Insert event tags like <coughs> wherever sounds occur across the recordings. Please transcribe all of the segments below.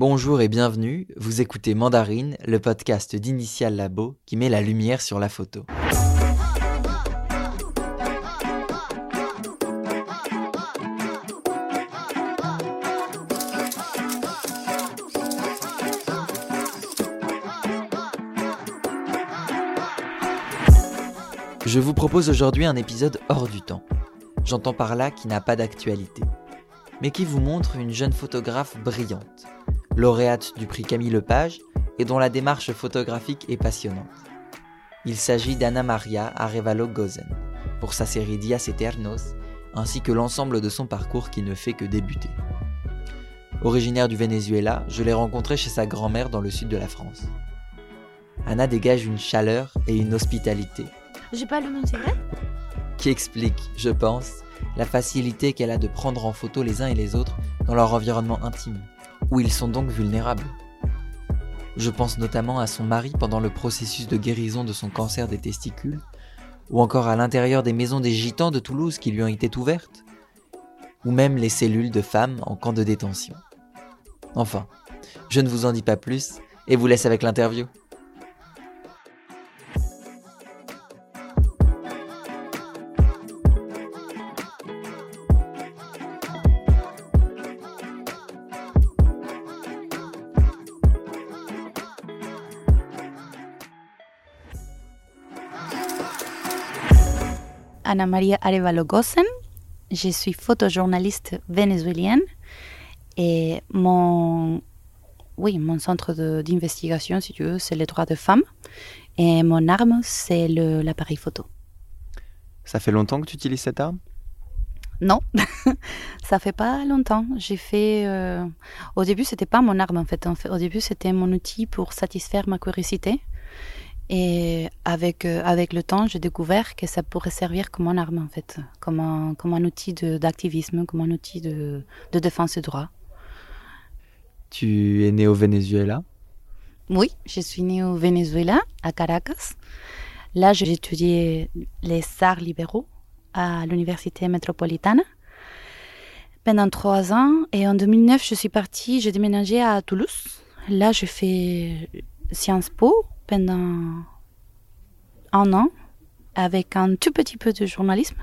Bonjour et bienvenue, vous écoutez Mandarine, le podcast d'Initial Labo qui met la lumière sur la photo. Je vous propose aujourd'hui un épisode hors du temps. J'entends par là qui n'a pas d'actualité, mais qui vous montre une jeune photographe brillante, lauréate du prix Camille Lepage et dont la démarche photographique est passionnante. Il s'agit d'Anna Maria Arevalo Gozen, pour sa série Dias Eternos, ainsi que l'ensemble de son parcours qui ne fait que débuter. Originaire du Venezuela, je l'ai rencontrée chez sa grand-mère dans le sud de la France. Anna dégage une chaleur et une hospitalité j'ai pas le nom Qui explique, je pense, la facilité qu'elle a de prendre en photo les uns et les autres dans leur environnement intime, où ils sont donc vulnérables. Je pense notamment à son mari pendant le processus de guérison de son cancer des testicules, ou encore à l'intérieur des maisons des gitans de Toulouse qui lui ont été ouvertes, ou même les cellules de femmes en camp de détention. Enfin, je ne vous en dis pas plus et vous laisse avec l'interview. Ana Maria Arevalo Gossen. Je suis photojournaliste vénézuélienne et mon, oui, mon centre d'investigation, si tu veux, c'est les droits de femmes et mon arme, c'est l'appareil photo. Ça fait longtemps que tu utilises cette arme? Non, <laughs> ça fait pas longtemps. J'ai fait. Euh, au début, c'était pas mon arme en fait. En fait au début, c'était mon outil pour satisfaire ma curiosité. Et avec, euh, avec le temps, j'ai découvert que ça pourrait servir comme un arme, en fait, comme un, comme un outil d'activisme, comme un outil de, de défense des droits. Tu es né au Venezuela? Oui, je suis née au Venezuela, à Caracas. Là, j'ai étudié les arts libéraux à l'université métropolitaine pendant trois ans. Et en 2009, je suis partie, j'ai déménagé à Toulouse. Là, j'ai fait Sciences Po pendant un an avec un tout petit peu de journalisme.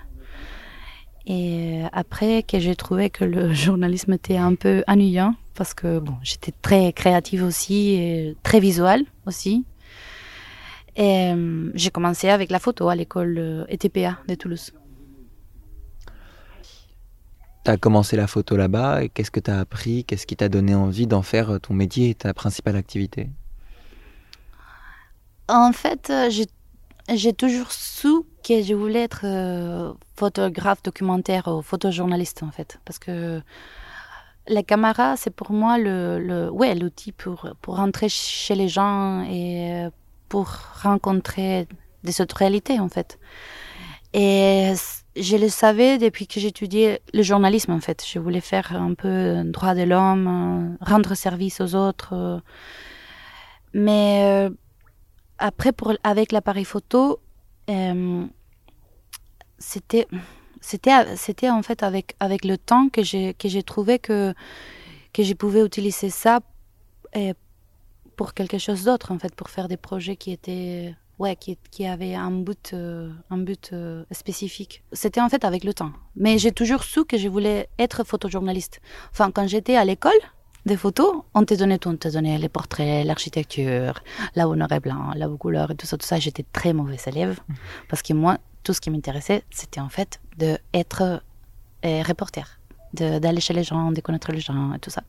Et après que j'ai trouvé que le <laughs> journalisme était un peu ennuyant parce que bon, j'étais très créative aussi et très visuelle aussi. Et euh, j'ai commencé avec la photo à l'école ETPA de Toulouse. Tu as commencé la photo là-bas et qu'est-ce que tu as appris? Qu'est-ce qui t'a donné envie d'en faire ton métier et ta principale activité? En fait, euh, j'ai toujours su que je voulais être euh, photographe documentaire ou photojournaliste, en fait. Parce que la caméra, c'est pour moi le, ouais, l'outil pour, pour rentrer chez les gens et euh, pour rencontrer des autres réalités, en fait. Et je le savais depuis que j'étudiais le journalisme, en fait. Je voulais faire un peu droit de l'homme, rendre service aux autres. Mais après, pour, avec l'appareil photo, euh, c'était c'était en fait avec avec le temps que j'ai que trouvé que que je pouvais utiliser ça euh, pour quelque chose d'autre en fait pour faire des projets qui étaient ouais qui, qui avaient un but euh, un but spécifique. C'était en fait avec le temps. Mais j'ai toujours su que je voulais être photojournaliste. Enfin quand j'étais à l'école des photos, on te donnait tout, on te donnait les portraits, l'architecture, la noir et blanc, la couleur et tout ça, tout ça. J'étais très mauvaise élève parce que moi, tout ce qui m'intéressait, c'était en fait d'être euh, reporter, d'aller chez les gens, de connaître les gens et tout ça.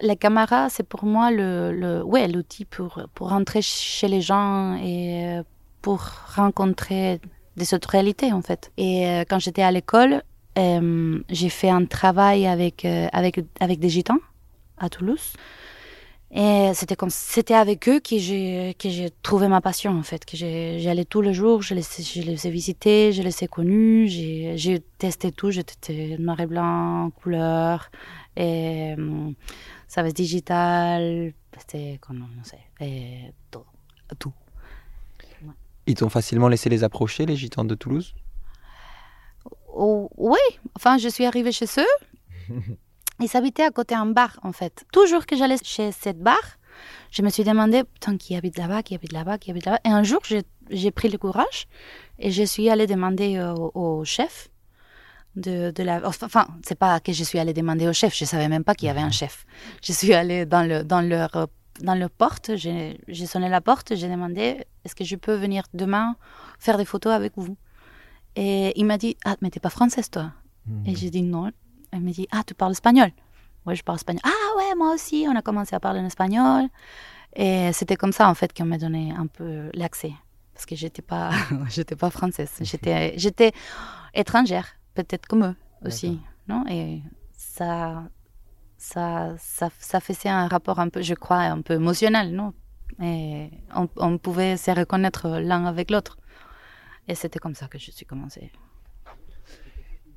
La caméra, c'est pour moi le, le ouais, l'outil pour, pour rentrer chez les gens et euh, pour rencontrer des autres réalités en fait. Et euh, quand j'étais à l'école, j'ai fait un travail avec, avec, avec des gitans à Toulouse. Et c'était comme c'était avec eux que j'ai que j'ai trouvé ma passion en fait que j'allais tous les jours je les je les ai visités je les ai connus j'ai testé tout j'étais noir et blanc couleur et ça va digital c'était comme on sait et tout tout. Ils t'ont facilement laissé les approcher les gitans de Toulouse? Oh, oui enfin je suis arrivée chez eux <laughs> Ils habitaient à côté d'un bar, en fait. Toujours que j'allais chez cette bar, je me suis demandé, putain, qui habite là-bas, qui habite là-bas, qui habite là-bas. Et un jour, j'ai pris le courage et je suis allée demander au, chef de, de, la. Enfin, c'est pas que je suis allée demander au chef, je savais même pas qu'il y avait un chef. Je suis allée dans, le, dans, leur, dans leur porte, j'ai sonné la porte, j'ai demandé est-ce que je peux venir demain faire des photos avec vous? Et il m'a dit ah, mais t'es pas française toi Et hmm. j'ai dit non. Elle m'a dit ah, tu parles espagnol Ouais, je parle espagnol. Ah ouais, moi aussi, on a commencé à parler en espagnol. Et c'était comme ça, en fait, qu'on m'a donné un peu l'accès. Parce que j'étais pas, <laughs> j'étais pas française. J'étais, j'étais étrangère, peut-être comme eux aussi. Non? Et ça, ça, ça, ça faisait un rapport un peu, je crois, un peu émotionnel, non? Et on, on pouvait se reconnaître l'un avec l'autre. Et c'était comme ça que je suis commencée.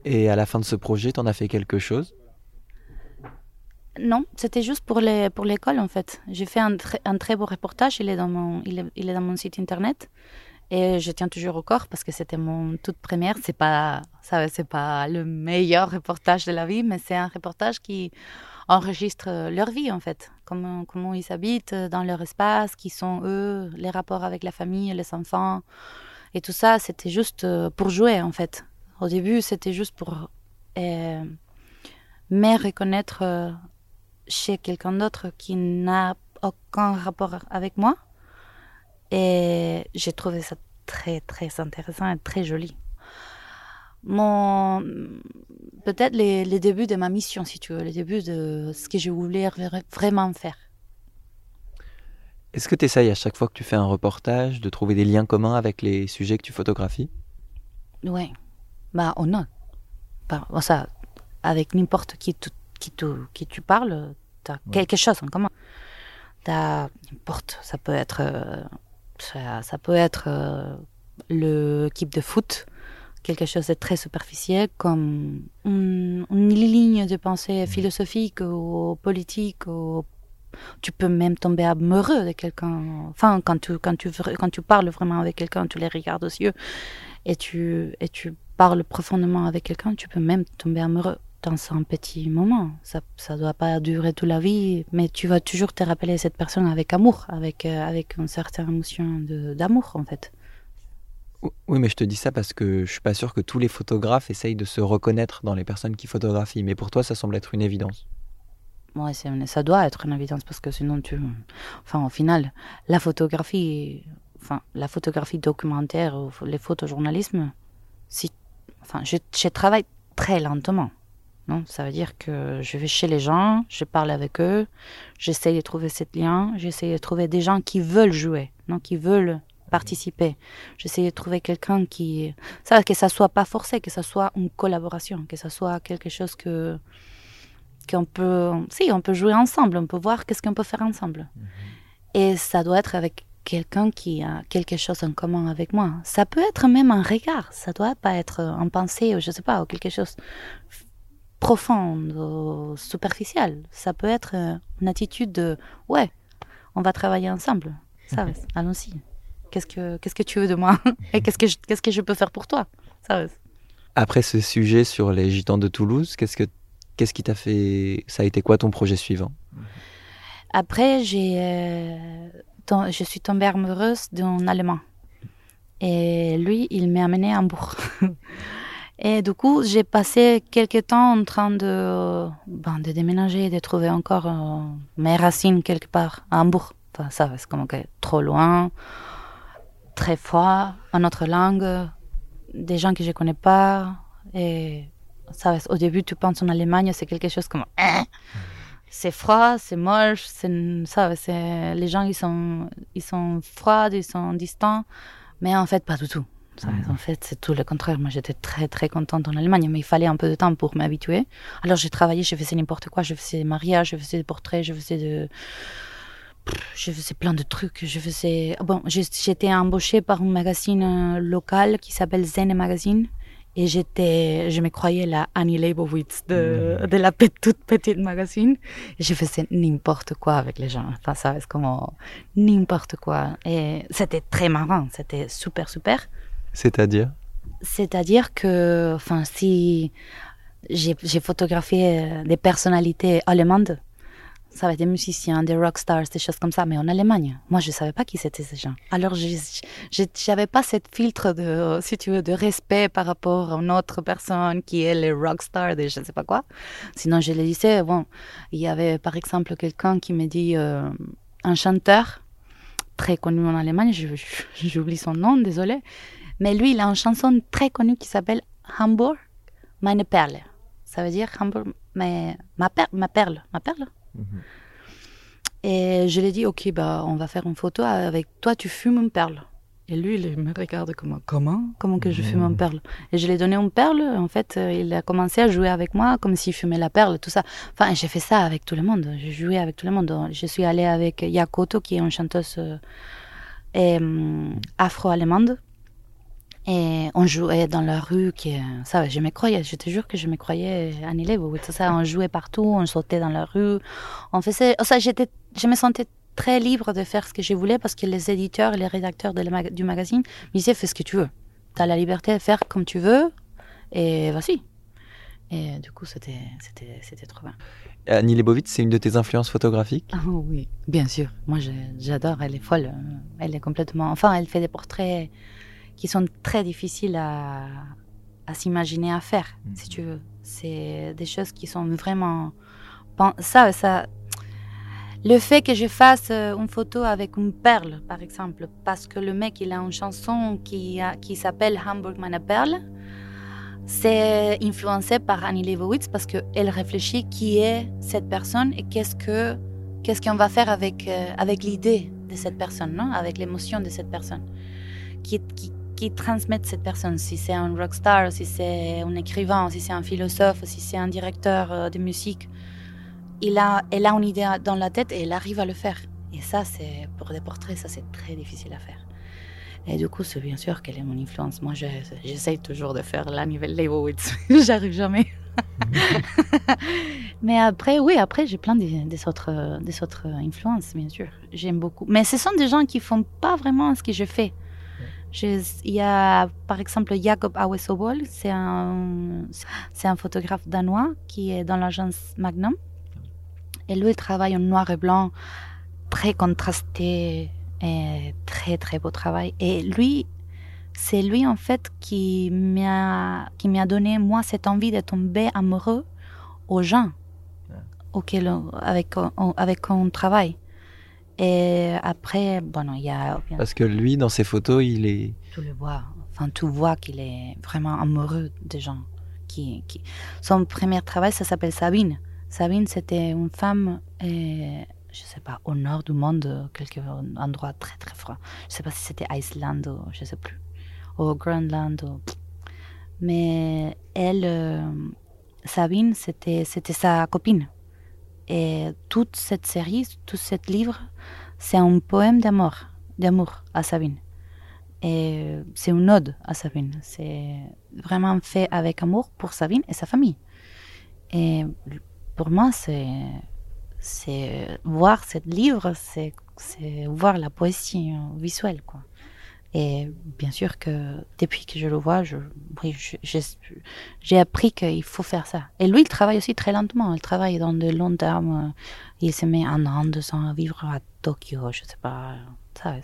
Et à la fin de ce projet, tu en as fait quelque chose? Non, c'était juste pour les pour l'école en fait. J'ai fait un, un, très beau reportage. Il est dans mon il est, il est, dans mon site internet et je tiens toujours au corps parce que c'était mon toute première. C'est pas ça c'est pas le meilleur reportage de la vie, mais c'est un reportage qui enregistre leur vie en fait, comment comment ils habitent dans leur espace, qui sont eux, les rapports avec la famille, les enfants et tout ça. C'était juste euh, pour jouer en fait. Au début, c'était juste pour euh, mais reconnaître euh, chez quelqu'un d'autre qui n'a aucun rapport avec moi. Et j'ai trouvé ça très, très intéressant et très joli. Mon... Peut-être les, les, débuts de ma mission, si tu veux, les débuts de ce que je voulais vraiment faire. Est-ce que tu essayes à chaque fois que tu fais un reportage de trouver des liens communs avec les sujets que tu photographies? Oui. Bah, on a. Bah, ça, avec n'importe qui, qui, qui tu parles, tu as quelque chose en commun. N'importe, ça peut être, euh, ça, peut être euh, l'équipe de foot, quelque chose de très superficiel, comme une, ligne de pensée philosophique ou politique ou tu peux même tomber amoureux de quelqu'un. Enfin, quand tu, quand, tu, quand tu parles vraiment avec quelqu'un, tu les regardes aux yeux et tu, et tu parles profondément avec quelqu'un, tu peux même tomber amoureux dans un petit moment. Ça ne doit pas durer toute la vie, mais tu vas toujours te rappeler cette personne avec amour, avec, euh, avec une certaine émotion d'amour en fait. Oui, mais je te dis ça parce que je suis pas sûr que tous les photographes essayent de se reconnaître dans les personnes qui photographient. Mais pour toi, ça semble être une évidence. Oui, ça doit être une évidence parce que sinon tu, enfin, au final, la photographie, enfin, la photographie documentaire ou les photojournalismes, si, enfin, je, je travaille très lentement. Non, ça veut dire que je vais chez les gens, je parle avec eux, j'essaye de trouver ce lien, j'essaye de trouver des gens qui veulent jouer, non, qui veulent participer. J'essaie de trouver quelqu'un qui, ça, que ça soit pas forcé, que ça soit une collaboration, que ça soit quelque chose que qu'on peut, si, on peut jouer ensemble, on peut voir qu'est-ce qu'on peut faire ensemble. Mhm. Et ça doit être avec quelqu'un qui a quelque chose en commun avec moi. Ça peut être même un regard, ça doit pas être un pensée ou je sais pas, ou quelque chose profonde, ou superficielle. Ça peut être euh, une attitude de ouais, on va travailler ensemble. Ça, allons-y. Qu'est-ce que qu'est-ce que tu veux de moi? <laughs> Et qu'est-ce que je, qu'est-ce que je peux faire pour toi? Ça. Après ce sujet sur les gitans de Toulouse, qu'est-ce que qu'est-ce qui t'a fait Ça a été quoi ton projet suivant? Après, j'ai euh, je suis tombée amoureuse d'un Allemand et lui, il m'a amené à Hambourg. <laughs> Et du coup, j'ai passé quelques temps en train de, ben, de déménager, de trouver encore euh, mes racines quelque part à Hambourg. Enfin, ça, c'est comme que trop loin, très froid, en autre langue, des gens que je connais pas. Et ça, au début, tu penses en Allemagne, c'est quelque chose comme. C'est froid, c'est moche, c'est ça, c'est les gens ils sont ils sont froids, ils sont distants, mais en fait pas du tout. En fait, c'est tout le contraire. Moi, j'étais très, très contente en Allemagne, mais il fallait un peu de temps pour m'habituer. Alors, j'ai travaillé, je faisais n'importe quoi. Je faisais des mariages, je faisais des portraits, je faisais de... Je faisais plein de trucs. Je faisais... Bon, j'étais embauchée par un magazine euh, local qui s'appelle Zen Magazine. Et j'étais, je me croyais la Annie Leibovitz de, mmh. de la toute petite magazine. Je faisais n'importe quoi avec les gens. Enfin, ça, c'est comme n'importe quoi. Et c'était très marrant. C'était super, super. C'est-à-dire? C'est-à-dire que, enfin, si j'ai photographié des personnalités allemandes. Ça va être des musiciens, des rock stars, des choses comme ça, mais en Allemagne. Moi, je ne savais pas qui c'était ces gens. Alors, je n'avais pas cette filtre de, si tu veux, de respect par rapport à une autre personne qui est le rock star de je ne sais pas quoi. Sinon, je le disais, bon, il y avait par exemple quelqu'un qui me dit, euh, un chanteur très connu en Allemagne, j'oublie son nom, désolé, mais lui, il a une chanson très connue qui s'appelle Hamburg, meine Perle. Ça veut dire Hamburg, mais ma, perle, ma perle, ma perle. Mhm. Et je lui ai dit, ok, bah, on va faire une photo avec toi, tu fumes une perle. Et lui, il me regarde comme comment? Comment que je fume une mhm. perle? Et je lui ai donné une perle. En fait, euh, il a commencé à jouer avec moi comme s'il fumait la perle, tout ça. Enfin, j'ai fait ça avec tout le monde. J'ai joué avec tout le monde. Je suis allée avec Yakoto, qui est une chanteuse euh, euh, afro-allemande. Et on jouait dans la rue, qui, ça, je me croyais, je te jure que je me croyais annulée. Tout ça, on jouait partout, on sautait dans la rue, on faisait, ça, j'étais, je me sentais très libre de faire ce que je voulais parce que les éditeurs et les rédacteurs de du magazine me disaient fais ce que tu veux. Tu as la liberté de faire comme tu veux et vas-y. Et du coup, c'était, c'était, c'était trop bien. Annie Leibovitz, c'est une de tes influences photographiques? Ah Oui, bien sûr. Moi, j'adore. Elle est folle. Elle est complètement. Enfin, elle fait des portraits qui sont très difficiles à, à s'imaginer à faire, si mhm. tu veux. C'est des choses qui sont vraiment. Ça, ça. Le fait que je fasse euh, une photo avec une perle, par exemple, parce que le mec, il a une chanson qui, qui s'appelle Hamburg meine Perle, c'est influencé par Annie Leibovitz parce qu'elle réfléchit qui est cette personne et qu'est-ce que qu'est-ce qu'on va faire avec, euh, avec l'idée de cette personne, non? Avec l'émotion de cette personne. Qui, qui, qui transmettent cette personne, si c'est un rockstar, si c'est un écrivain, si c'est un philosophe, si c'est un directeur euh, de musique. Il a, elle a une idée dans la tête et elle arrive à le faire. Et ça, c'est pour des portraits, ça c'est très difficile à faire. Et du coup, c'est bien sûr qu'elle est mon influence. Moi, j'essaye toujours de faire la nouvelle Leibowitz. <laughs> J'arrive jamais. <laughs> Mais après, oui, après, j'ai plein des, des, autres, des autres influences, bien sûr. J'aime beaucoup. Mais ce sont des gens qui font pas vraiment ce que je fais il y a par exemple Jacob Awesobol, c'est un, c'est un photographe danois qui est dans l'agence Magnum. Et lui, il travaille en noir et blanc, très contrasté, et très très beau travail. Et lui, c'est lui en fait qui m'a, qui m'a donné moi cette envie de tomber amoureux aux gens auxquels, avec, avec qui on travaille. Et après, bon, il y a. Parce que lui, dans ses photos, il est. Tu le vois. Enfin, tu vois qu'il est vraiment amoureux des gens. Qui, qui... Son premier travail, ça s'appelle Sabine. Sabine, c'était une femme, et, je sais pas, au nord du monde, quelque endroit très très froid. Je sais pas si c'était Iceland ou je sais plus. Ou Groenland. Ou... Mais elle, euh, Sabine, c'était sa copine. Et toute cette série, tout ce livre, c'est un poème d'amour, d'amour à Sabine. Et c'est une ode à Sabine. C'est vraiment fait avec amour pour Sabine et sa famille. Et pour moi, c'est, voir ce livre, c'est, c'est voir la poésie visuelle, quoi. Et bien sûr que depuis que je le vois, je, oui, j'ai appris qu'il faut faire ça. Et lui, il travaille aussi très lentement. Il travaille dans de long terme. Il se met un an, deux ans à vivre à Tokyo, je sais pas. Ça.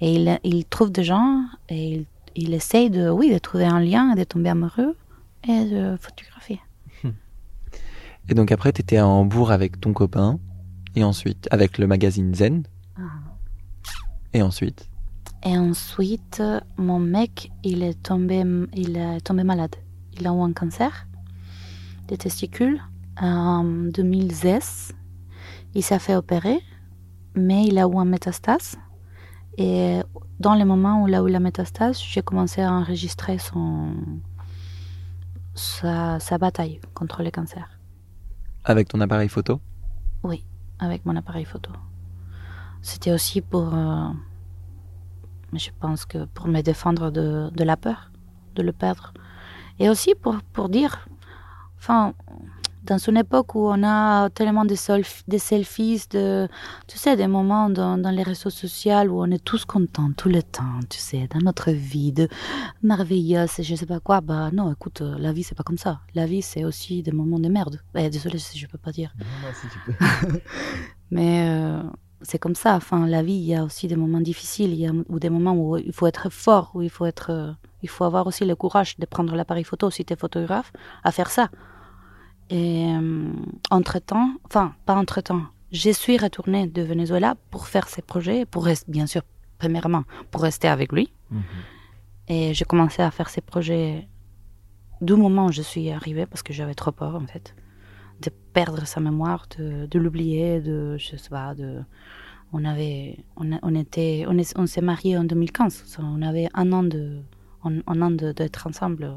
Et il, il trouve des gens et il, il essaye de, oui, de trouver un lien, de tomber amoureux et de photographier. Et donc après, tu étais à Hambourg avec ton copain et ensuite avec le magazine Zen. Ah. Et ensuite? Et ensuite, mon mec, il est tombé, il est tombé malade. Il a eu un cancer des testicules en 2016. Il s'est fait opérer, mais il a eu un métastase. Et dans le moment où il a eu la métastase, j'ai commencé à enregistrer son, sa, sa bataille contre le cancer. Avec ton appareil photo? Oui, avec mon appareil photo. C'était aussi pour... Euh, je pense que pour me défendre de, de la peur de le perdre. Et aussi pour, pour dire, enfin, dans une époque où on a tellement de, des selfies, de, tu sais, des moments dans, dans, les réseaux sociaux où on est tous contents tout le temps, tu sais, dans notre vie, de merveilleuse, je sais pas quoi. Bah non, écoute, euh, la vie c'est pas comme ça. La vie c'est aussi des moments de merde. Eh, désolé si je peux pas dire. Non, non, si tu peux. <laughs> Mais euh, c'est comme ça. Enfin, la vie, il y a aussi des moments difficiles, il y a ou des moments où il faut être fort, où il faut être, euh, il faut avoir aussi le courage de prendre l'appareil photo si tu es photographe, à faire ça. Et euh, entre-temps, enfin, pas entre-temps, je suis retournée de Venezuela pour faire ces projets, pour rester, bien sûr, premièrement, pour rester avec lui. Mhm. Et j'ai commencé à faire ces projets du moment où je suis arrivée, parce que j'avais trop peur, en fait, de perdre sa mémoire, de, de l'oublier, de, je sais pas, de... On avait, on, on était, on, on s'est mariés en 2015, on avait un an de, un, an d'être ensemble.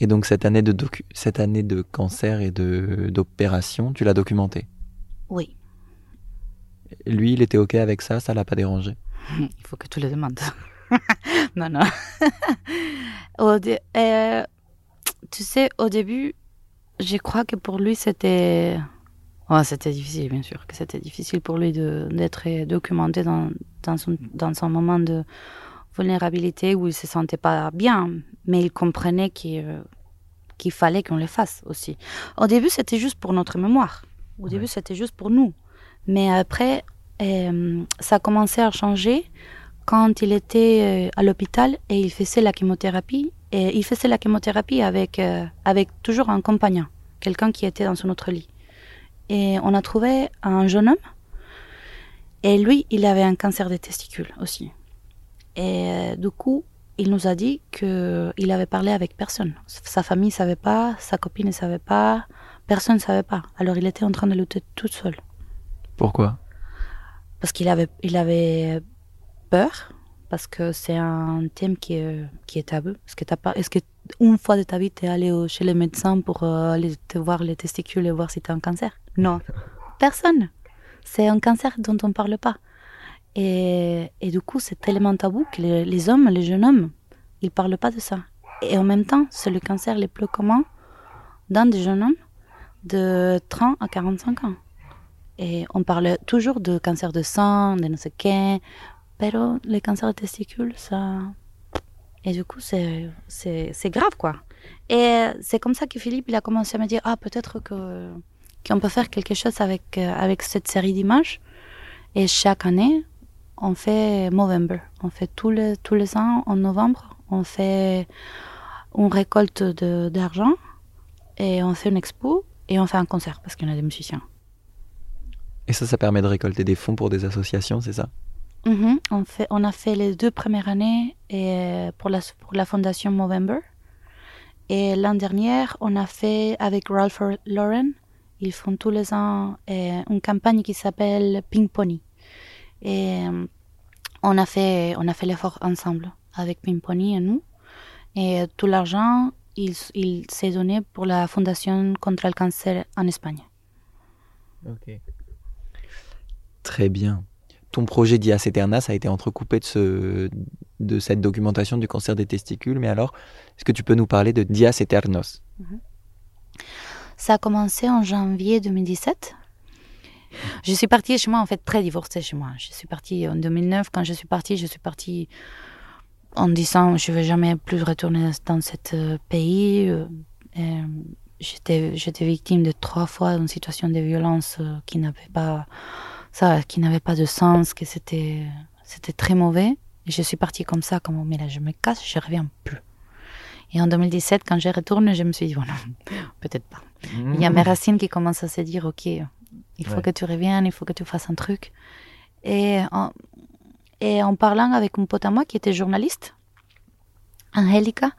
Et donc cette année de, docu cette année de cancer et d'opération, tu l'as documenté? Oui. Lui, il était OK avec ça? Ça l'a pas dérangé? <laughs> Il faut que tu le demandes. <laughs> non, non. <laughs> Euh, tu sais, au début, je crois que pour lui, c'était... c'était difficile, bien sûr, que c'était difficile pour lui d'être documenté dans, dans, son, dans son moment de vulnérabilité où il se sentait pas bien, mais il comprenait qu'il fallait qu'on le fasse aussi. Au début, c'était juste pour notre mémoire. Au début, c'était juste pour nous. Mais après, euh, ça a commencé à changer quand il était euh, à l'hôpital et il faisait la chimiothérapie. Et il faisait la chimiothérapie avec, euh, avec toujours un compagnon, quelqu'un qui était dans son autre lit. Et on a trouvé un jeune homme. Et lui, il avait un cancer des testicules aussi. Et euh, du coup, il nous a dit qu'il avait parlé avec personne. Sa famille ne savait pas, sa copine ne savait pas, personne ne savait pas. Alors il était en train de lutter tout seul. Pourquoi? Parce qu'il avait, il avait parce que c'est un thème qui est, qui est tabou. Est-ce que, est-ce que une fois de ta vie, tu es allé chez les médecins pour euh, aller te voir les testicules et voir si tu as un cancer? Non. Personne. C'est un cancer dont on ne parle pas. Et, et du coup, c'est tellement tabou que les, hommes, les jeunes hommes, ils ne parlent pas de ça. Et en même temps, c'est le cancer le plus commun dans des jeunes hommes de 30 à 45 ans. Et on parle toujours de cancer de sang, de ne sais mais le cancer de testicules, ça. Et du coup, c'est, grave, quoi. Et c'est comme ça que Philippe, il a commencé à me dire Ah, peut-être que, qu'on peut faire quelque chose avec, avec cette série d'images. Et chaque année, on fait Movember. On fait tous les, tous les ans en novembre. On fait une récolte d'argent et on fait une expo et on fait un concert parce qu'il y a des musiciens. Et ça, ça permet de récolter des fonds pour des associations, c'est ça? Mm-hmm. on, a fait les deux premières années pour, la, fondation Movember. Et l'an dernier, on a fait avec Ralph Lauren, ils font tous les ans euh, une campagne qui s'appelle Pink Pony. Et euh, on a fait, fait l'effort ensemble avec Pimponi et nous. Et tout l'argent, il, il s'est donné pour la Fondation contre le cancer en Espagne. Ok. Très bien. Ton projet Dias Eternas a été entrecoupé de, ce, de cette documentation du cancer des testicules, mais alors, est-ce que tu peux nous parler de Dias Eternos mhm. Ça a commencé en janvier 2017 je suis partie chez moi, en fait, très divorcée chez moi. Je suis partie en 2009. Quand je suis partie, je suis partie en disant je ne vais jamais plus retourner dans ce euh, pays. Euh, j'étais, victime de trois fois d'une situation de violence euh, qui n'avait pas ça, qui n'avait pas de sens, que c'était, c'était très mauvais. Et je suis partie comme ça, comme mais là je me casse, je reviens plus. Et en 2017, quand je retourne, je me suis dit, bon, <laughs> peut-être pas. Il y a mes racines qui commencent à se dire, ok, il faut que tu reviennes, il faut que tu fasses un truc. Et en, et en parlant avec une pote à moi qui était journaliste, Angelica,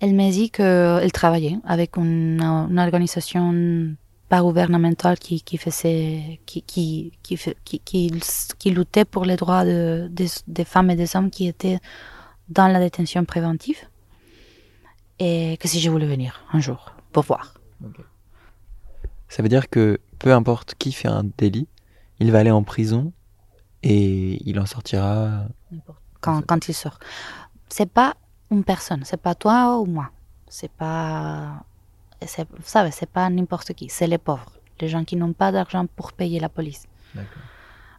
elle m'a dit qu'elle travaillait avec une, une, organisation pas gouvernementale qui, qui faisait, qui, qui, qui, qui, qui, luttait pour les droits de, des, femmes et des hommes qui étaient dans la détention préventive. Et que si je voulais venir un jour pour voir. Ça veut dire que peu importe qui fait un délit, il va aller en prison et il en sortira quand, quand il sort. C'est pas une personne, c'est pas toi ou moi. C'est pas c'est, vous savez, c'est pas n'importe qui, c'est les pauvres, les gens qui n'ont pas d'argent pour payer la police.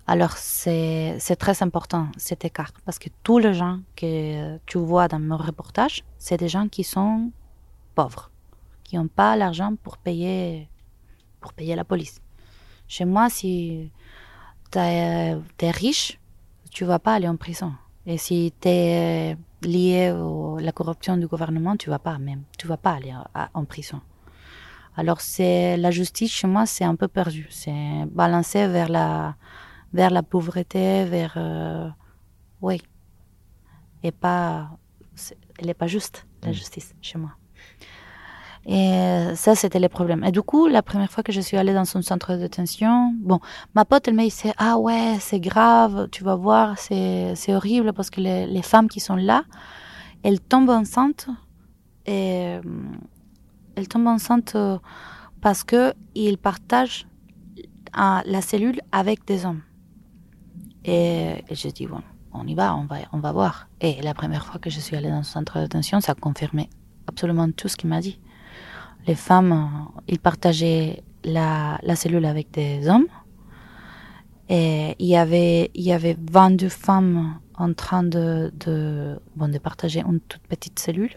Alors c'est, c'est très important cet écart parce que tous les gens que tu vois dans mon reportage, c'est des gens qui sont pauvres, qui n'ont pas l'argent pour payer, pour payer la police. Chez moi, si tu es, riche, tu vas pas aller en prison. Et si tu es lié à la corruption du gouvernement, tu vas pas même, tu vas pas aller en prison. Alors c'est la justice chez moi, c'est un peu perdu. C'est balancé vers la vers la pauvreté, vers euh, oui, et pas, elle n'est pas juste la mm. justice chez moi. Et ça, c'était le problème. Et du coup, la première fois que je suis allée dans son centre de détention, bon, ma pote, elle m'a dit, ah ouais, c'est grave, tu vas voir, c'est, horrible parce que les, les, femmes qui sont là, elles tombent enceintes et elles tombent enceintes parce que ils partagent la cellule avec des hommes. Et, et je dis, bon, on y va, on va, on va voir. Et la première fois que je suis allée dans son centre de détention, ça a confirmé absolument tout ce qu'il m'a dit les femmes, ils partageaient la, cellule avec des hommes. Et il y avait, il y avait 22 femmes en train de, de, bon, de partager une toute petite cellule.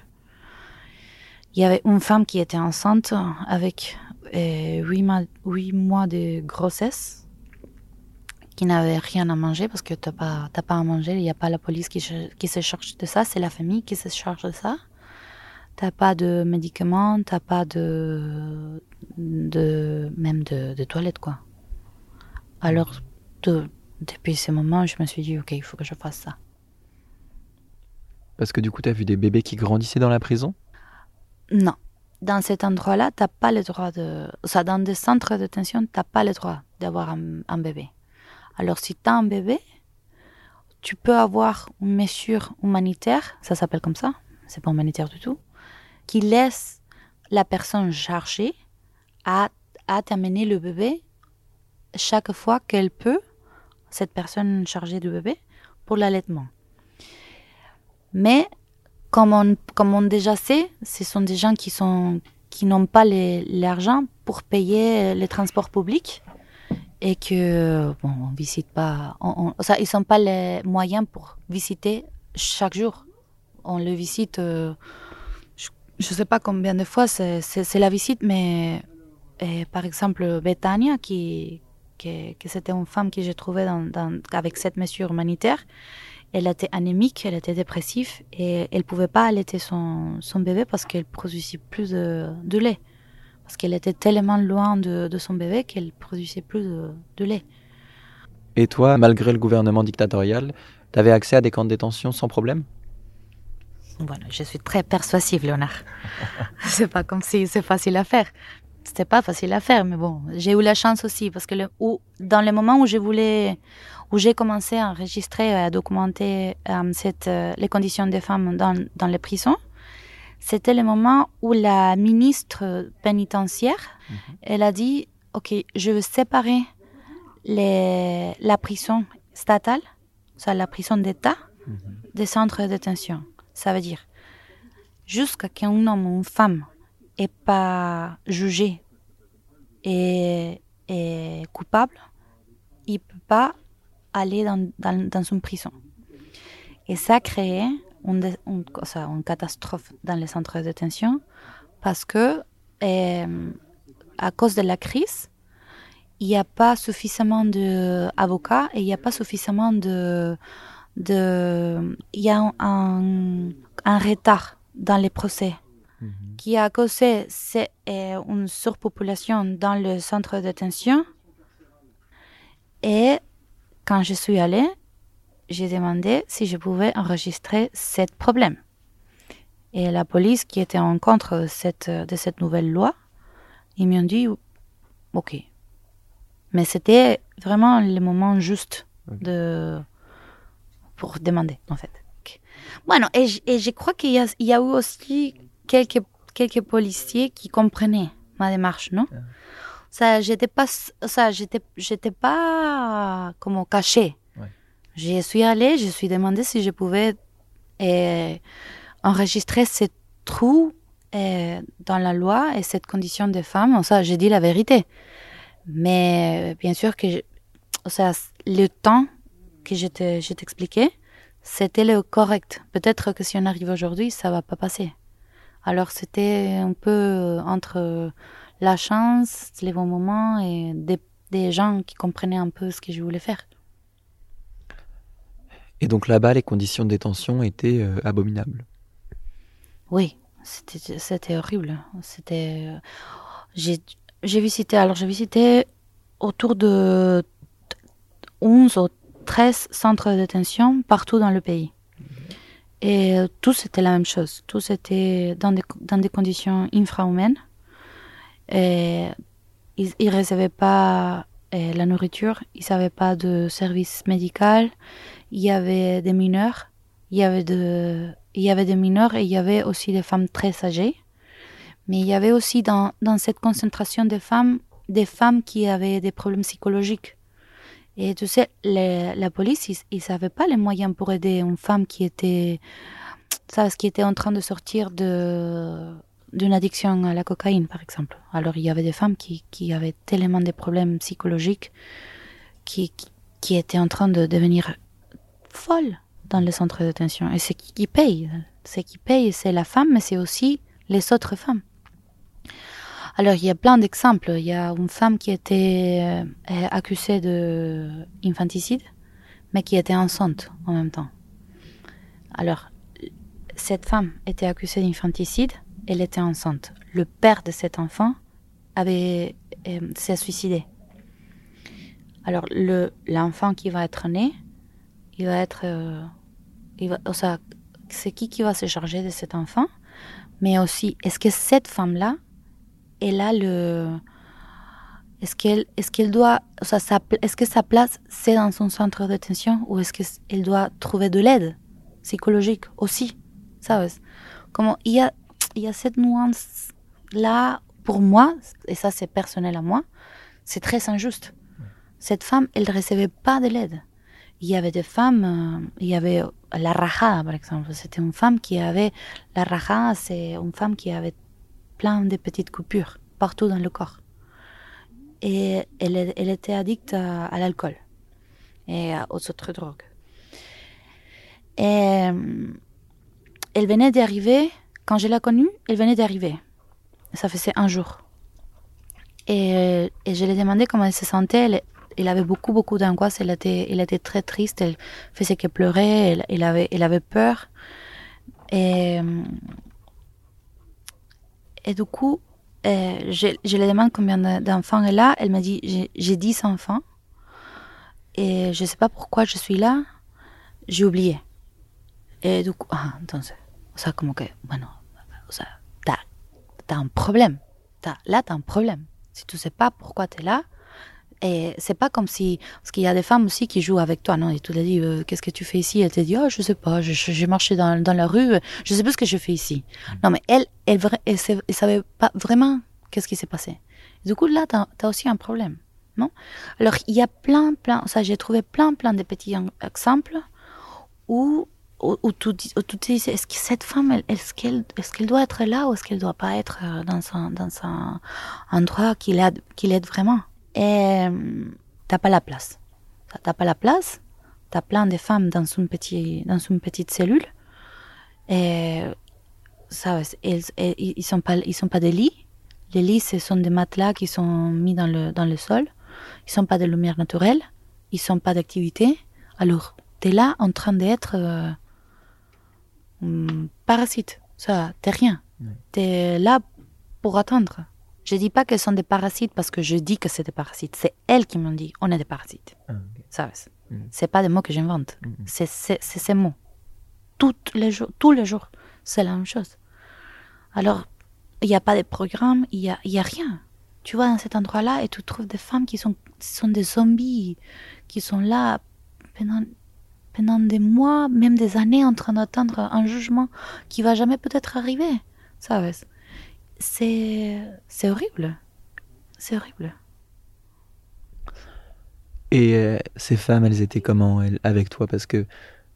Il y avait une femme qui était enceinte avec euh, 8, mois, 8 mois de grossesse, qui n'avait rien à manger parce que tu n'as pas, pas à manger, il n'y a pas la police qui, qui se charge de ça, c'est la famille qui se charge de ça t'as pas de médicaments, t'as pas de, de même de, de toilette quoi. Alors depuis ce moment, je me suis dit ok, il faut que je fasse ça. Parce que du coup, tu as vu des bébés qui grandissaient dans la prison? Non. Dans cet endroit-là, tu n'as pas le droit de. Ça, dans des centres de détention, tu n'as pas le droit d'avoir un, un, bébé. Alors, si tu as un bébé, tu peux avoir une mesure humanitaire, ça s'appelle comme ça, c'est pas humanitaire du tout, qui laisse la personne chargée à, à t'amener le bébé chaque fois qu'elle peut, cette personne chargée du bébé, pour l'allaitement. Mais comme on, comme on déjà sait, ce sont des gens qui sont qui n'ont pas l'argent pour payer les transports publics et que bon, on visite pas, on, ça, ils n'ont pas les moyens pour visiter chaque jour. On le visite euh, je ne sais pas combien de fois c'est la visite, mais par exemple, Betania, qui, qui, c'était une femme que j'ai trouvée avec cette mesure humanitaire, elle était anémique, elle était dépressive et elle ne pouvait pas allaiter son, bébé parce qu'elle produisait plus de, lait. Parce qu'elle était tellement loin de, de son bébé qu'elle produisait plus de, de lait. Et toi, malgré le gouvernement dictatorial, tu avais accès à des camps de détention sans problème? Voilà, je suis très persuasive, Léonard. <laughs> c'est pas comme si c'est facile à faire. C'était pas facile à faire, mais bon, j'ai eu la chance aussi parce que le, dans le moment où je voulais, où j'ai commencé à enregistrer, à documenter euh, cette, euh, les conditions des femmes dans, dans les prisons, c'était le moment où la ministre pénitentiaire, mhm. elle a dit, ok, je veux séparer les, la prison statale, ça la prison d'État, mhm. des centres de détention. Ça veut dire, jusqu'à qu'un homme ou une femme n'est pas jugé et, coupable, il ne peut pas aller dans, dans, une prison. Et ça a créé une, une, catastrophe dans les centres de détention parce que, euh, à cause de la crise, il n'y a pas suffisamment d'avocats et il n'y a pas suffisamment de, de, il y a un, un retard dans les procès mhm. qui a causé euh, une surpopulation dans le centre de détention. Et quand je suis allée, j'ai demandé si je pouvais enregistrer ce problème. Et la police qui était en contre cette, de cette nouvelle loi, ils m'ont dit OK. Mais c'était vraiment le moment juste de pour demander, en fait. Bueno, et, et je crois qu'il y, y, a eu aussi quelques, quelques policiers qui comprenaient ma démarche, non? Ça, j'étais pas, ça, j'étais, j'étais pas comme cachée. Ouais. Je suis allée, je suis demandé si je pouvais eh, enregistrer ces trous euh, dans la loi et cette condition de femme, ça, j'ai dit la vérité. Mais bien sûr que, ça, le temps que je t'expliquais, c'était le correct. Peut-être que si on arrive aujourd'hui, ça va pas passer. Alors c'était un peu entre la chance, les bons moments et des, des gens qui comprenaient un peu ce que je voulais faire. Et donc là-bas, les conditions de détention étaient euh, abominables. Oui, c'était horrible. C'était. Euh, j'ai visité. Alors j'ai visité autour de 11 ou 13 centres de détention partout dans le pays. Et euh, tous c'était la même chose. Tous étaient dans des, dans des conditions infrahumaines. Et ils ne recevaient pas la nourriture, ils n'avaient pas de service médical, il y avait des mineurs, il y avait, de, il y avait des mineurs et il y avait aussi des femmes très âgées. Mais il y avait aussi dans, dans cette concentration de femmes, des femmes qui avaient des problèmes psychologiques. Et tu sais, la police, ils ne savaient pas les moyens pour aider une femme qui était, qui était en train de sortir de, d'une addiction à la cocaïne, par exemple. Alors, il y avait des femmes qui, qui avaient tellement de problèmes psychologiques qui, qui, étaient en train de devenir folles dans les centres de détention. Et c'est qui, qui paye. Ce qui paye, c'est la femme, mais c'est aussi les autres femmes. Alors, il y a plein d'exemples. Il y a une femme qui était euh, accusée d'infanticide, mais qui était enceinte en même temps. Alors, cette femme était accusée d'infanticide, elle était enceinte. Le père de cet enfant avait euh, s'est suicidé. Alors le l'enfant qui va être né, il va être, euh, va, c'est qui qui va se charger de cet enfant, mais aussi est-ce que cette femme là, elle a le, est-ce qu'elle est-ce qu'elle doit, est-ce que sa place c'est dans son centre de détention ou est-ce qu'elle doit trouver de l'aide psychologique aussi, ça Comment il y a y a cette nuance-là, pour moi, et ça c'est personnel à moi, c'est très injuste. Cette femme, elle ne recevait pas de l'aide. Il y avait des femmes, euh, il y avait la raja, par exemple. C'était une femme qui avait, la raja, c'est une femme qui avait plein de petites coupures partout dans le corps. Et elle, était addicte à, l'alcool et aux autres drogues. Et euh, elle venait d'arriver quand je l'ai connue, elle venait d'arriver. Ça faisait un jour. Et, je lui ai demandé comment elle se sentait. Elle, avait beaucoup, beaucoup d'angoisse. Elle était, très triste. Elle faisait que pleurer. Elle, avait, elle avait peur. Et, et du coup, je, je lui demande combien d'enfants elle a. Elle m'a dit J'ai 10 enfants. Et je ne sais pas pourquoi je suis là. J'ai oublié. Et du coup, ah, entonces, ça, comme que, bueno, t'as as un problème. As, là, t'as un problème. Si tu sais pas pourquoi tu es là, et c'est pas comme si. Parce qu'il y a des femmes aussi qui jouent avec toi, non Et tu te dis, euh, qu'est-ce que tu fais ici? Elle te dit, oh, je sais pas, j'ai marché dans, dans, la rue, je sais pas ce que je fais ici. Mm. Non, mais elle, elle, elle, elle, savait pas vraiment qu'est-ce qui s'est passé. du coup, là, tu as, aussi un problème, non? Alors, il y a plein, plein. Ça, j'ai trouvé plein, plein de petits exemples où où, tu, dis, est-ce que cette femme, est-ce qu'elle est qu'elle doit être là ou est-ce qu'elle doit pas être euh, dans un, dans un endroit qui l'aide, qui l'aide vraiment? Et t'as pas la place. T'as pas la place. Tu as plein de femmes dans une, petit, dans une petite cellule. Et ça, ils, ils sont pas, ils sont pas des lits. Les lits, ce sont des matelas qui sont mis dans le, dans le sol. Ils sont pas de lumière naturelle. Ils sont pas d'activité. Alors, tu es là en train d'être euh, Hmm, parasites. Ça, t'es rien. T'es là pour attendre. Je dis pas qu'elles sont des parasites parce que je dis que c'est des parasites. C'est elles qui m'ont dit on est des parasites. Ah, Ça, hmm. c'est pas des mots que j'invente. Hmm, c'est ces mots. Toutes les jours, tous les jours, c'est la même chose. Alors, il n'y a pas de programme, il n'y a, y a rien. Tu vas dans cet endroit-là et tu trouves des femmes qui sont, sont des zombies, qui sont là pendant pendant des mois, même des années, en train d'attendre un jugement qui va jamais peut-être arriver. Ça, c'est c'est horrible. C'est horrible. Et euh, ces femmes, elles étaient comment elles, avec toi? Parce que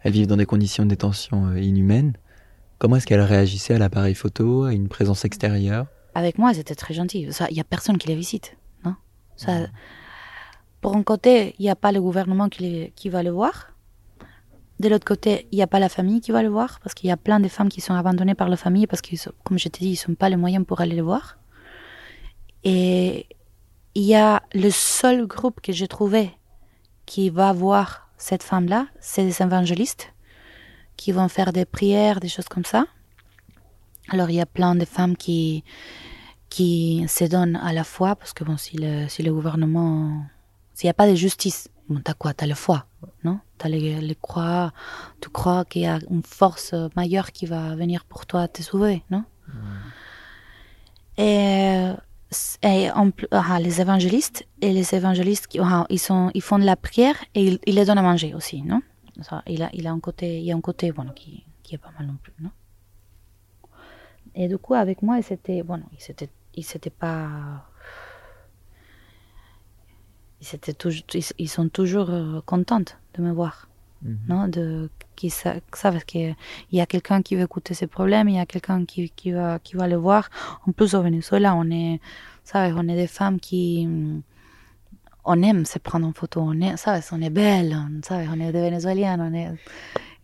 elles vivent dans des conditions de détention euh, inhumaines. Comment est-ce qu'elle réagissait à l'appareil photo, à une présence extérieure? Avec moi, c'était très gentil. Il n'y a personne qui les visite. Non? Ça, Pour un côté, il n'y a pas le gouvernement qui, qui va le voir. De l'autre côté, il n'y a pas la famille qui va le voir, parce qu'il y a plein de femmes qui sont abandonnées par la famille, parce que, comme je t'ai dit, ils n'ont pas les moyens pour aller le voir. Et il y a le seul groupe que j'ai trouvé qui va voir cette femme-là, c'est des évangélistes qui vont faire des prières, des choses comme ça. Alors il y a plein de femmes qui qui se donnent à la foi parce que bon si le si le gouvernement s'il n'y a pas de justice bon t'as quoi? T'as la foi non? T'as les, les croix tu crois qu'il y a une force majeure qui va venir pour toi te sauver non? Et et ah, les évangélistes et les évangélistes ah, ils sont ils font de la prière et ils, ils les donnent à manger aussi non? Ça, il a il a un côté il y a un côté bon qui qui est pas mal non plus non? Et du coup avec moi c'était bon il s'était il s'était pas ils sont toujours euh, contentes de me voir mm -hmm. non de qui savent qu'il y a quelqu'un qui veut écouter ses problèmes, il y a quelqu'un qui, qui, va, qui va le voir. En plus, au Venezuela, on est, savez, on est des femmes qui, on aime se prendre en photo, on est, savez, on est belle, savez, on est des Vénézuéliennes, on est,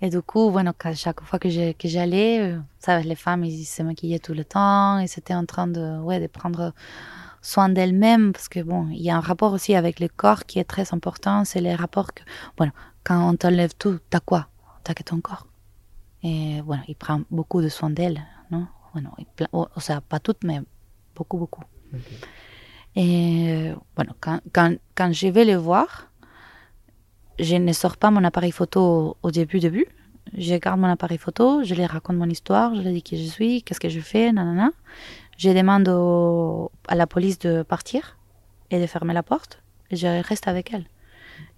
et du coup, bueno, chaque fois que j'allais, savez, les femmes, ils se maquillaient tout le temps, ils étaient en train de, ouais, de prendre soin d'elles-mêmes, parce que bon, il y a un rapport aussi avec le corps qui est très important, c'est les rapports que, bueno, quand on t'enlève tout, t'as quoi? T'as que ton corps. Et bueno, il prend beaucoup de soin d'elle, non? Bueno, o, o sea, pas toutes, mais beaucoup, beaucoup. Okay. Et bueno, quand, quand, quand je vais le voir, je ne sors pas mon appareil photo au début, début. Je garde mon appareil photo, je lui raconte mon histoire, je lui dis qui je suis, qu'est-ce que je fais, nanana. Je demande au, à la police de partir et de fermer la porte. Et je reste avec elle.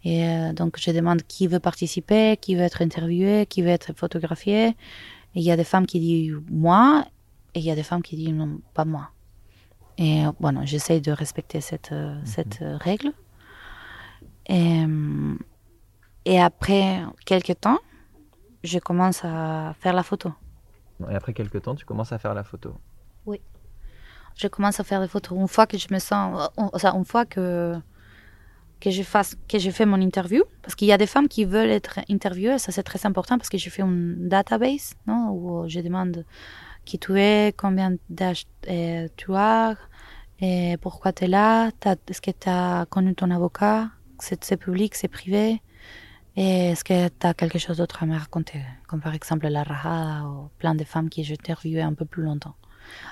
Et euh, donc, je demande qui veut participer, qui veut être interviewé, qui veut être photographié. Et il y a des femmes qui disent moi, et il y a des femmes qui disent non, pas moi. Et bueno, j'essaye de respecter cette, mm -hmm. cette règle. Et, et après quelques temps, je commence à faire la photo. Et après quelques temps, tu commences à faire la photo. Je commence à faire des photos. Une fois que je me sens. Enfin, une fois que, que, je fasse, que je fais mon interview, parce qu'il y a des femmes qui veulent être interviewées, ça c'est très important parce que je fais une database, non, où je demande qui tu es, combien d'âge euh, tu as, et pourquoi tu es là, est-ce que tu as connu ton avocat, c'est public, c'est privé, et est-ce que tu as quelque chose d'autre à me raconter, comme par exemple la Raha ou plein de femmes qui j'ai interviewé un peu plus longtemps.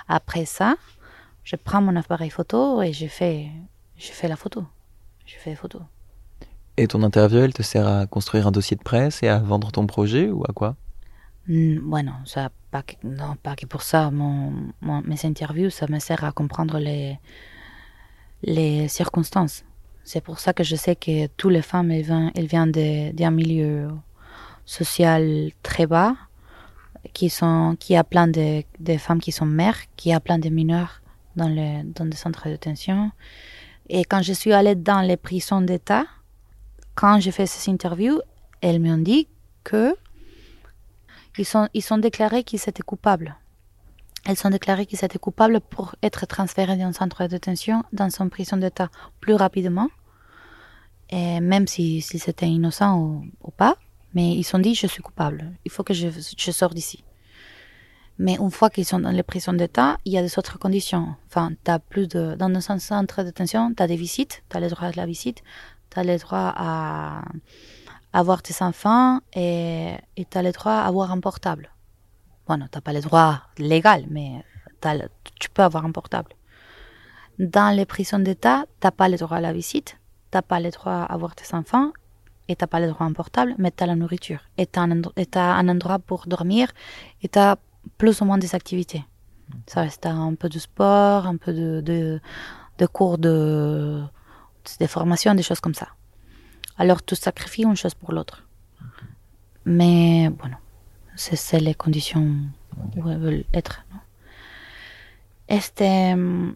Après ça, je prends mon appareil photo et je fais, je fais la photo. Je fais les photos. Et ton interview, elle te sert à construire un dossier de presse et à vendre ton projet ou à quoi? Bueno, ça, pas que, non, pas que pour ça. Mon, mon, mes interviews, ça me sert à comprendre les, les circonstances. C'est pour ça que je sais que toutes les femmes, elles viennent, elles viennent d'un milieu social très bas, qui sont, qui a plein de, de femmes qui sont mères, qui a plein de mineurs dans, des centres de détention. Et quand je suis allée dans les prisons d'État, quand j'ai fait ces interviews, elles m'ont dit que ils sont, ils sont déclarés qu'ils étaient coupables. Elles sont déclarées qu'ils étaient coupables pour être transférées d'un centre de détention dans une prison d'État plus rapidement, même si, si c'était innocent ou, pas. Mais ils sont dit, je suis coupable, il faut que je, je sors d'ici. Mais une fois qu'ils sont dans les prisons d'État, il y a des autres conditions. Enfin, plus de, dans un centre de détention, tu as des visites, tu as le droit à la visite, tu as le droit à avoir tes enfants et tu as le droit à avoir un portable. Bon, tu n'as pas le droit légal, mais le, tu peux avoir un portable. Dans les prisons d'État, tu n'as pas le droit à la visite, tu n'as pas le droit à avoir tes enfants et tu n'as pas le droit à un portable, mais tu as la nourriture et tu as, un endroit pour dormir et tu as plus ou moins des activités. Ça reste un peu de sport, un peu de, de, cours de, de formation, des choses comme ça. Alors tu sacrifies une chose pour l'autre. Mais bon, c'est les conditions où elles veulent être.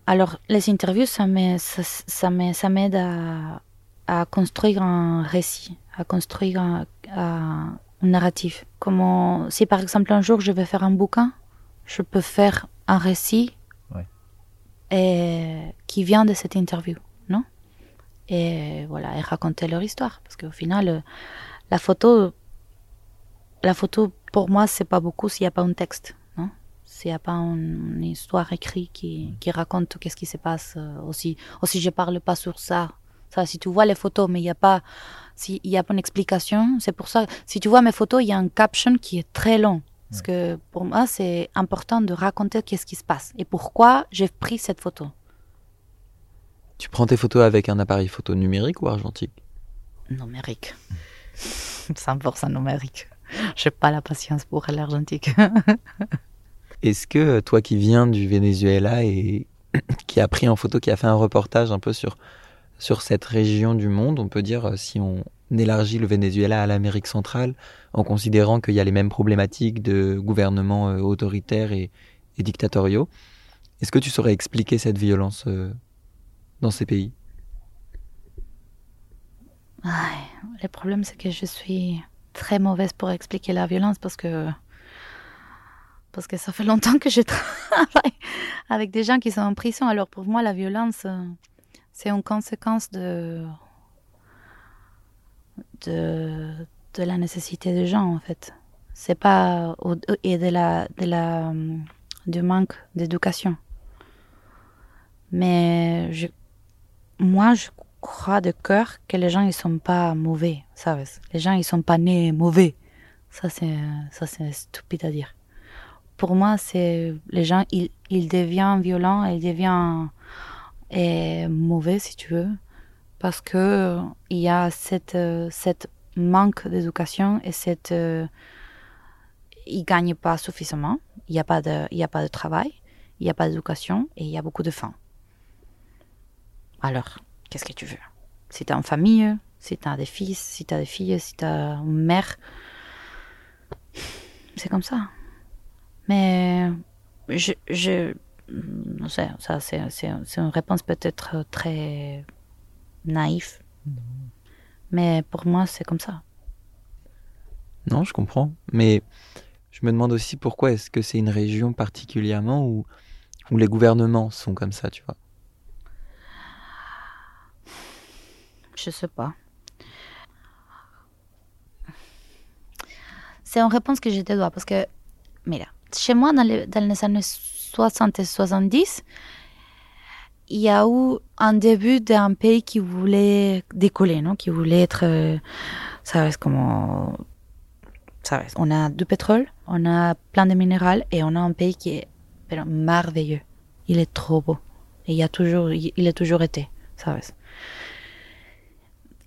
Alors les interviews, ça m'aide ça, ça à, à construire un récit, à construire un, narratif. Comment, si par exemple un jour je vais faire un bouquin, je peux faire un récit et, qui vient de cette interview, non? Et voilà, et raconter leur histoire. Parce qu'au final, la photo, la photo pour moi, c'est pas beaucoup s'il n'y a pas un texte, non? S'il n'y a pas une, histoire écrite qui, qui raconte qu'est-ce qui se passe euh, aussi. Aussi, je parle pas sur ça. Ça, si tu vois les photos, mais il n'y a pas, s'il y a pas une explication, c'est pour ça. Si tu vois mes photos, il y a un caption qui est très long. Parce que pour moi, c'est important de raconter qu'est-ce qui se passe et pourquoi j'ai pris cette photo. Tu prends tes photos avec un appareil photo numérique ou argentique? Numérique. <laughs> 100% numérique. J'ai pas la patience pour l'argentique. <laughs> Est-ce que toi qui viens du Venezuela et <coughs> qui a pris en photo, qui a fait un reportage un peu sur, sur cette région du monde, on peut dire, euh, si on élargit le Venezuela à l'Amérique centrale, en considérant qu'il y a les mêmes problématiques de gouvernements euh, autoritaires et, dictatoriaux, est-ce que tu saurais expliquer cette violence euh, dans ces pays? Le problème, c'est que je suis très mauvaise pour expliquer la violence parce que parce que ça fait longtemps que je <laughs> travaille avec des gens qui sont en prison. Alors pour moi, la violence, c'est une conséquence de, de, de la nécessité des gens, en fait. C'est pas. et de la, de la, du manque d'éducation. Mais je, moi, je crois de cœur que les gens, ils sont pas mauvais, ça Les gens, ils sont pas nés mauvais. Ça, c'est, ça, c'est stupide à dire. Pour moi, c'est les gens, ils, ils deviennent violents, ils deviennent et mauvais, si tu veux, parce que il y a cette, cette manque d'éducation et cette, ils gagnent pas suffisamment. Il n'y a pas de, il y a pas de travail, il n'y a pas d'éducation et il y a beaucoup de faim. Alors, qu'est-ce que tu veux? Si tu as une famille, si tu as des fils, si tu as des filles, si tu as une mère, c'est comme ça. Mais je non ça c'est, c'est, une réponse peut-être très naïve. Mais pour moi, c'est comme ça. Non, je comprends. Mais je me demande aussi pourquoi est-ce que c'est une région particulièrement où, où les gouvernements sont comme ça, tu vois Je sais pas. C'est une réponse que je te dois parce que, mira, chez moi, dans les, dans les années 60 et 70, il y a eu un début d'un pays qui voulait décoller, non qui voulait être, euh, ça reste comment, ça reste. On a du pétrole, on a plein de minéraux et on a un pays qui est merveilleux. Il est trop beau. Et il a toujours, il, a toujours été, ça reste.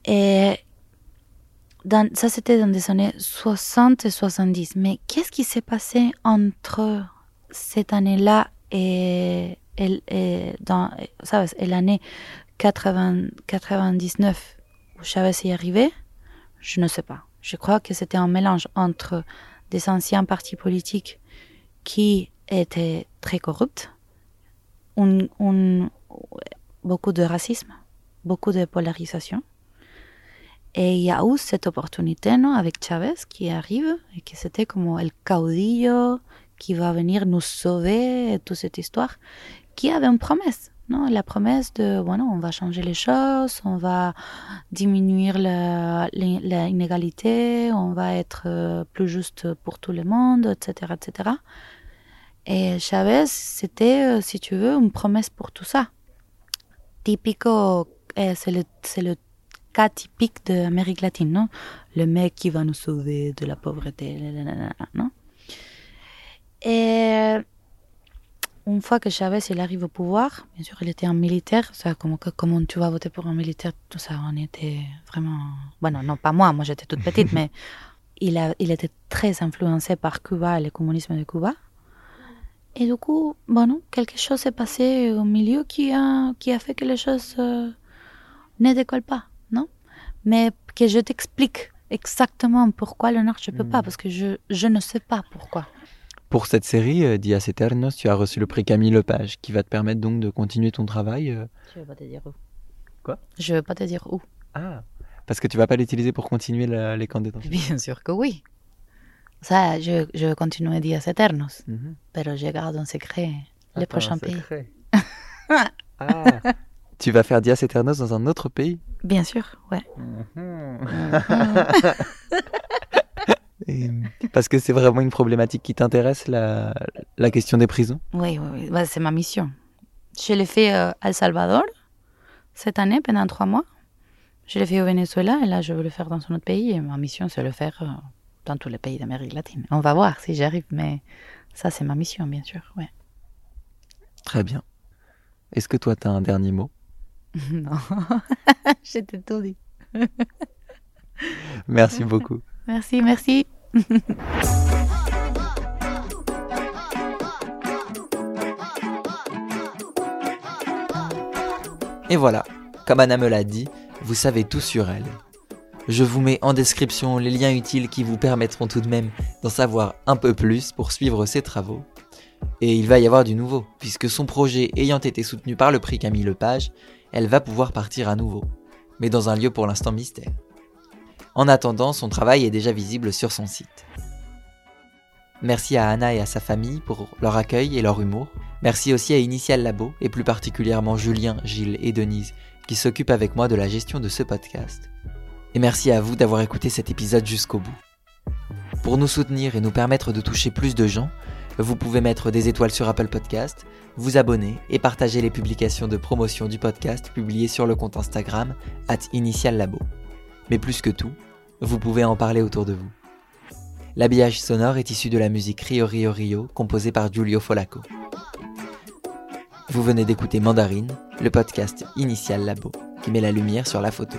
Et ça, c'était dans les années 60 et 70. Mais qu'est-ce qui s'est passé entre cette année-là et, et, dans, ça, l'année 99 où Chavez est arrivé Je ne sais pas. Je crois que c'était un mélange entre des anciens partis politiques qui étaient très corrupts, beaucoup de racisme, beaucoup de polarisation et il y a eu cette opportunité non, avec Chavez qui arrive et que c'était comme el caudillo qui va venir nous sauver toute cette histoire, qui avait une promesse. Non, la promesse de, bueno, on va changer les choses, on va diminuer l'inégalité, on va être euh, plus juste pour tout le monde, etc., etc. Et Chavez, c'était, euh, si tu veux, une promesse pour tout ça. Typico, eh, c'est le, le typique de l'Amérique latine, non? Le mec qui va nous sauver de la pauvreté, non? Et une fois que Chavez il arrive au pouvoir, bien sûr, il était un militaire. Ça, comment, comment tu vas voter pour un militaire Tout ça, on était vraiment. Bon, non, pas moi, moi j'étais toute petite, mais <laughs> il, a, il était très influencé par Cuba et le communisme de Cuba. Et du coup, bon, quelque chose s'est passé au milieu qui a, qui a fait que les choses euh, ne décollent pas mais que je t'explique exactement pourquoi le Nord, je peux pas, hmm. parce que je, je ne sais pas pourquoi. Pour cette série, euh, Dias Eternos, tu as reçu le prix Camille Lepage, qui va te permettre donc de continuer ton travail. Euh. Je ne vais pas te dire où. Quoi? Je ne vais pas te dire où. Ah, parce que tu vas pas l'utiliser pour continuer les candidats Bien sûr que oui. Ça, je, je continue Días Eternos, Mhm. pero je garde en secret Ah, le prochain pays. <laughs> Ah. Tu vas faire Dias Eternos dans un autre pays? Bien sûr, ouais. <laughs> Et- <laughs> Parce que c'est vraiment une problématique qui t'intéresse, la, la question des prisons? Oui, oui, oui. Bah, c'est ma mission. Je l'ai fait euh, à El Salvador cette année pendant trois mois. Je l'ai fait au Venezuela et là, je veux le faire dans un autre pays. Et ma mission, c'est de le faire euh, dans tous les pays d'Amérique latine. On va voir si j'arrive, mais ça, c'est ma mission, bien sûr. Ouais. Très bien. Est-ce que toi, tu as un dernier mot? <laughs> Non, <laughs> j'étais tout dit. Merci beaucoup. Merci, merci. Et voilà, comme Anna me l'a dit, vous savez tout sur elle. Je vous mets en description les liens utiles qui vous permettront tout de même d'en savoir un peu plus pour suivre ses travaux. Et il va y avoir du nouveau, puisque son projet ayant été soutenu par le prix Camille Lepage, elle va pouvoir partir à nouveau, mais dans un lieu pour l'instant mystère. En attendant, son travail est déjà visible sur son site. Merci à Anna et à sa famille pour leur accueil et leur humour. Merci aussi à Initial Labo, et plus particulièrement Julien, Gilles et Denise, qui s'occupent avec moi de la gestion de ce podcast. Et merci à vous d'avoir écouté cet épisode jusqu'au bout. Pour nous soutenir et nous permettre de toucher plus de gens, vous pouvez mettre des étoiles sur Apple Podcast, vous abonner et partager les publications de promotion du podcast publiées sur le compte Instagram at Initial Labo. Mais plus que tout, vous pouvez en parler autour de vous. L'habillage sonore est issu de la musique Rio Rio Rio composée par Giulio Folaco. Vous venez d'écouter Mandarine, le podcast Initial Labo, qui met la lumière sur la photo.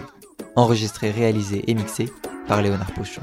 Enregistré, réalisé et mixé par Léonard Pochon.